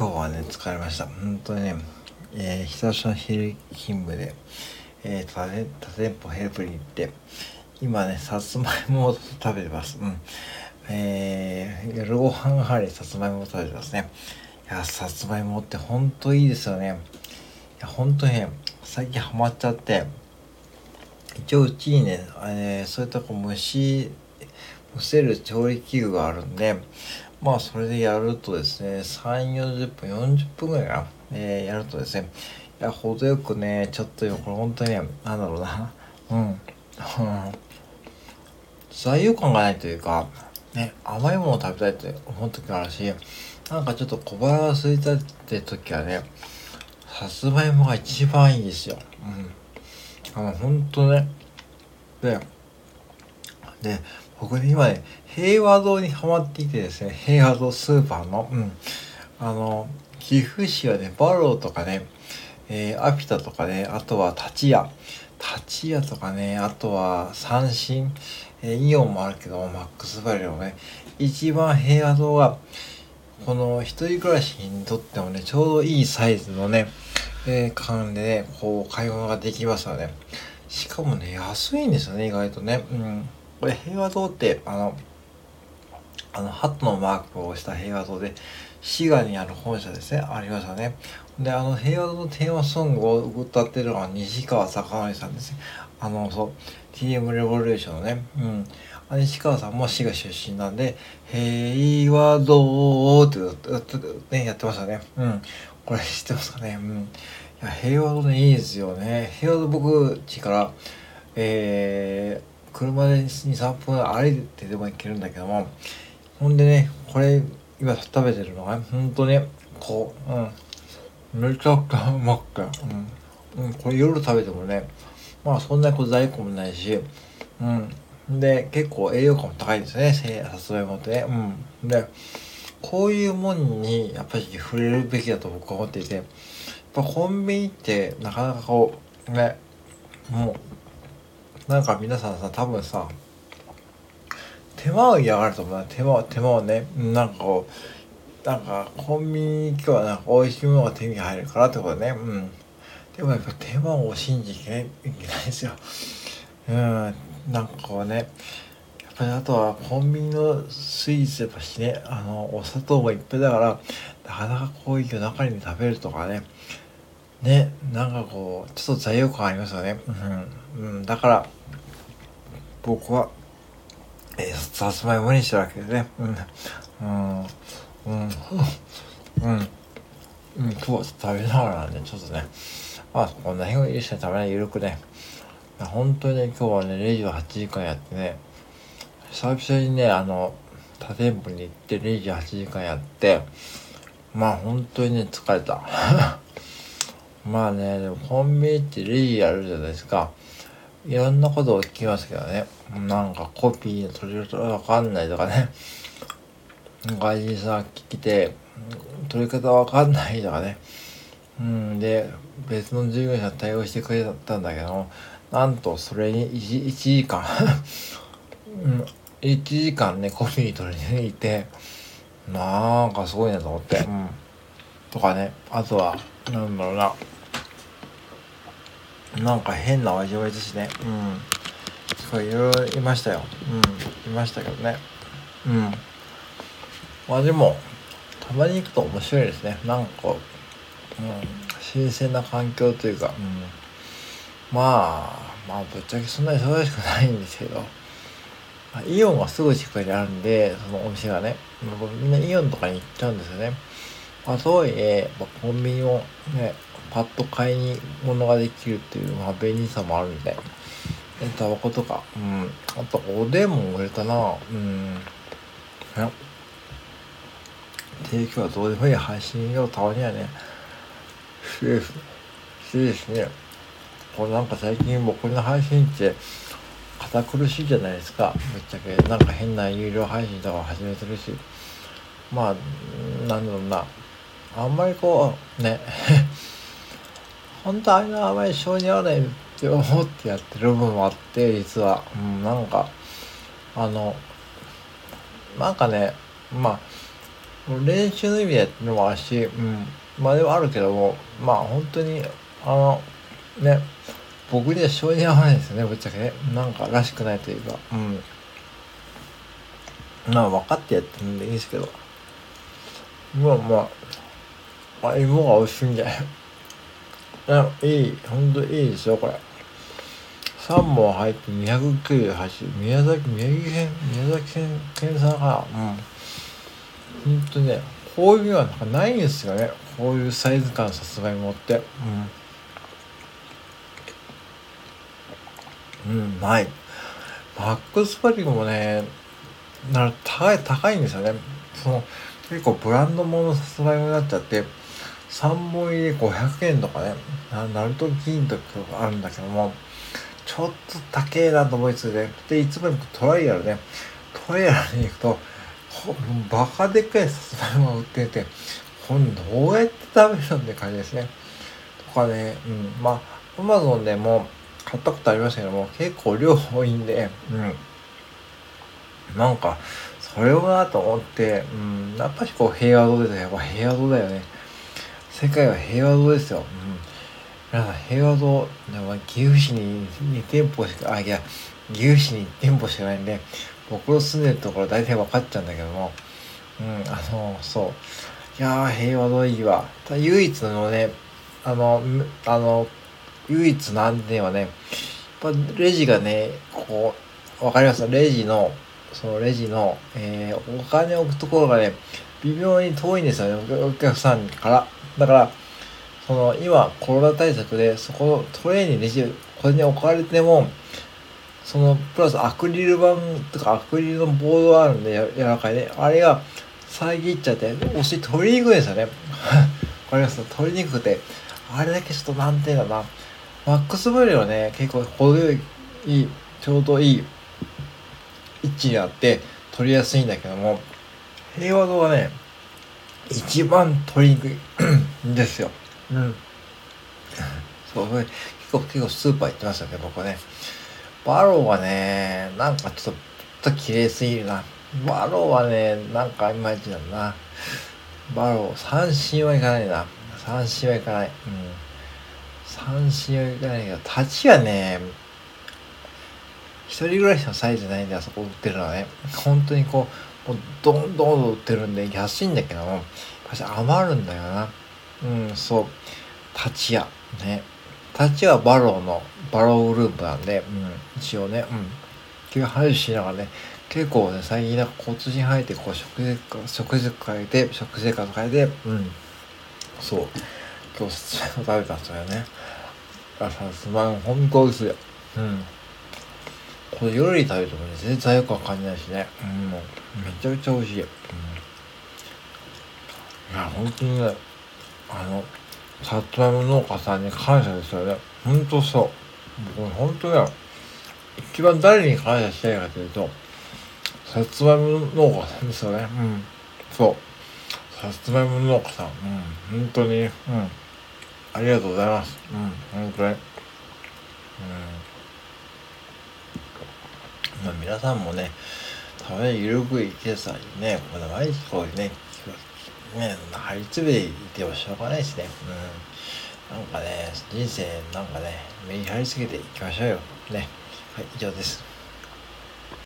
今日はね、疲れました。本当にね、えー、久しぶりの昼勤務で、えー、多店舗ヘルプに行って、今ね、さつまいもを食べてます。うん。えー、夜ご飯代わりさつまいもを食べてますね。いや、さつまいもって本当いいですよね。いや、本当にね、最近ハマっちゃって、一応うちにね、えー、そういったこう蒸し、蒸せる調理器具があるんで、まあそれでやるとですね、3、40分、40分ぐらいかな、えー、やるとですね、いや、程よくね、ちょっとよ、これ本当にね、なんだろうな、うん、うん、材料感がないというか、ね、甘いものを食べたいって思う時があるし、なんかちょっと小腹が空いたって時はね、さつまいもが一番いいですよ。うん。あの、ほんとね。で、で、僕ね、今ね、平和堂にハマっていてですね、平和堂スーパーの、うん、あの、岐阜市はね、バローとかね、えー、アピタとかね、あとは立屋、立屋とかね、あとは三振、えー、イオンもあるけど、マックスバリューもね、一番平和堂が、この一人暮らしにとってもね、ちょうどいいサイズのね、えー、でね、こう、買い物ができますよね。しかもね、安いんですよね、意外とね。うん。これ平和堂ってあのあのハットのマークをした平和堂で滋賀にある本社ですね。ありましたね。であの平和堂のテーマソングを歌ってるのは西川貴教さんですね。あのそう TM レボリューションのね。うん。西川さんも滋賀出身なんで「平和堂」ってねやってましたね。うん。これ知ってますかね。うん。いや平和堂ねいいですよね。平和堂僕家からえー、車で23分歩いてでも行けるんだけどもほんでねこれ今食べてるのがほんとねこううん。めちゃくちゃうまくてうん、うん、これ夜食べてもねまあそんなこ在庫もないしうん。で結構栄養価も高いですねさつまいもってね。うん。でこういうもんにやっぱり触れるべきだと僕は思っていてやっぱコンビニってなかなかこうねもうなんか皆さんさ多分さ手間を嫌がると思う。手間手間をねなんかこうなんかコンビニ今日はなんか美味しいものが手に入るからってことね。うん。でもやっぱ手間を信じていけないですよ。うん。なんかこうねやっぱりあとはコンビニのスイーツやっぱしねあのお砂糖もいっぱいだからなかなかこういう夜中に食べるとかねねなんかこうちょっと罪悪感ありますよねうん、うん、だから僕は、えー、さつまいもにしたわけでね。うん。うん。うん。うん。うん。今日は食べながらなんで、ちょっとね、まあ、こんな日を一緒に食べないゆるくね、本当にね、今日はね、レジを8時間やってね、久々にね、あの、他店舗に行ってレジ8時間やって、まあ本当にね、疲れた。まあね、でもコンビニってレジやるじゃないですか。いろんなことを聞きますけどね。なんかコピーの取り方わかんないとかね。外人さん聞きて、取り方わかんないとかね。うん、で、別の従業員さん対応してくれたんだけどなんとそれに 1, 1時間 うん、1時間ね、コピー取りに行って、なんかすごいなと思って。うん。とかね、あとは、なんだろうな。なんか変な味わいですね。うん。そういろいろいましたよ。うん。いましたけどね。うん。まあでもたまに行くと面白いですね。なんかこう、うん、新鮮な環境というか、うん、まあまあぶっちゃけそんなに忙しくないんですけど。イオンはすぐ近くにあるんでそのお店がね。みんなイオンとかに行っちゃうんですよね。まあとはいえ、まあ、コンビニもねパッと買いに物ができるっていう、まあ、便利さもあるんで、え、タバコとか、うん。あと、おでんも売れたなうん。提供はどうでもいい配信をたまにはね、しです。しですね。これなんか最近僕の配信って堅苦しいじゃないですか。ぶっちゃけ。なんか変な有料配信とか始めてるし。まあ、なんだろうな。あんまりこう、ね。本当あれのあまり性に合わないって思ってやってる部分もあって実は、うん、なんかあのなんかねまあ練習の意味でやってるのもあるし、うん。まあでもあるけども、まあ本当に、あの、ね、僕には性に合わないですよね、ぶっちゃけね。なんからしくないというか、うん。まあ分かってやってるんでいいですけど。まあまあ、あ、芋が美味しいんじゃない？いい、ほんといいですよ、これ。3本入って298宮崎宮城県宮崎県県産がうん。ほんとねこういうのはなんかないんですよね。こういうサイズ感さすがに持って。うん。うんない。マックスパリもねな高い高いんですよね。その結構ブランド物のさつまいもになっちゃって3本入り500円とかねナルト金とかあるんだけどもちょっと高えなと思いつつね。で、いつもトライアルね。トライアルに行くと、バカでっかいさつまいもが売ってて、これどうやって食べるのって感じですね。とかね、うん。まあ、アマゾンでも買ったことありましたけども、結構量多いんで、うん。なんか、それをなと思って、うん、やっぱりこう平和堂ですよ。やっぱ平和堂だよね。世界は平和堂ですよ。うん皆さん、平和堂、岐阜市に2店舗しか、あ、いや、岐阜市に1店舗しかないんで、僕の住んでるところ大体分かっちゃうんだけども、うん、あの、そう。いやー、平和堂いいわ。ただ唯一のね、あの、あの、唯一の安定はね、やっぱレジがね、こう、わかります？レジの、そのレジの、えー、お金を置くところがね、微妙に遠いんですよね、お客さんから。だから、その今コロナ対策でそこのトレーニングにレジこれに置かれてもそのプラスアクリル板とかアクリルのボードがあるんで柔らかいねあれが遮っちゃって押し取りにくいですよね。わかります取りにくくてあれだけちょっと難点だなマックスブレはね結構程よいちょうどいい位置にあって取りやすいんだけども平和堂はね一番取りにくいんですよ。うん。そう、結構、結構スーパー行ってましたね、僕ね。バローはね、なんかちょっと、ちょっと綺麗すぎるな。バローはね、なんかいまいちだな。バロー、三振はいかないな。三振はいかない。うん。三振はいかないけど、立ちはね、一人暮らしのサイズないんで、あそこ売ってるのはね。本当にこう、もうどんどん売ってるんで安いんだけども、余るんだよな。うん、そう。立ち屋。ね。立ち屋はバローの、バローグループなんで、うん、一応ね、うん。っていう話しながらね、結構ね、最近なんか交通に入って、こう、食事、食事変えて、食生活変えて、うん。そう。今日、さつまいも食べたんですよねあ。さつまいも、ほんと美味しい。うん。これ夜に食べてもね、全然罪悪感感じないしね。うん。もうめちゃくちゃ美味しい。うん。いや、本当にね、あの、さつまいも農家さんに感謝ですよね。ほんとそう。僕ほんとね、一番誰に感謝したいかというと、さつまいも農家さんですよね。うん。そう。さつまいも農家さん。うん。本当に、うん。ありがとうございます。うん。本当に。うん。まあ皆さんもね、たまにゆるく生きてさにね、毎日こうね、ね、張り詰めていてもしょうがないしね。うん。なんかね、人生なんかね、目に張り付けていきましょうよ。ね。はい、以上です。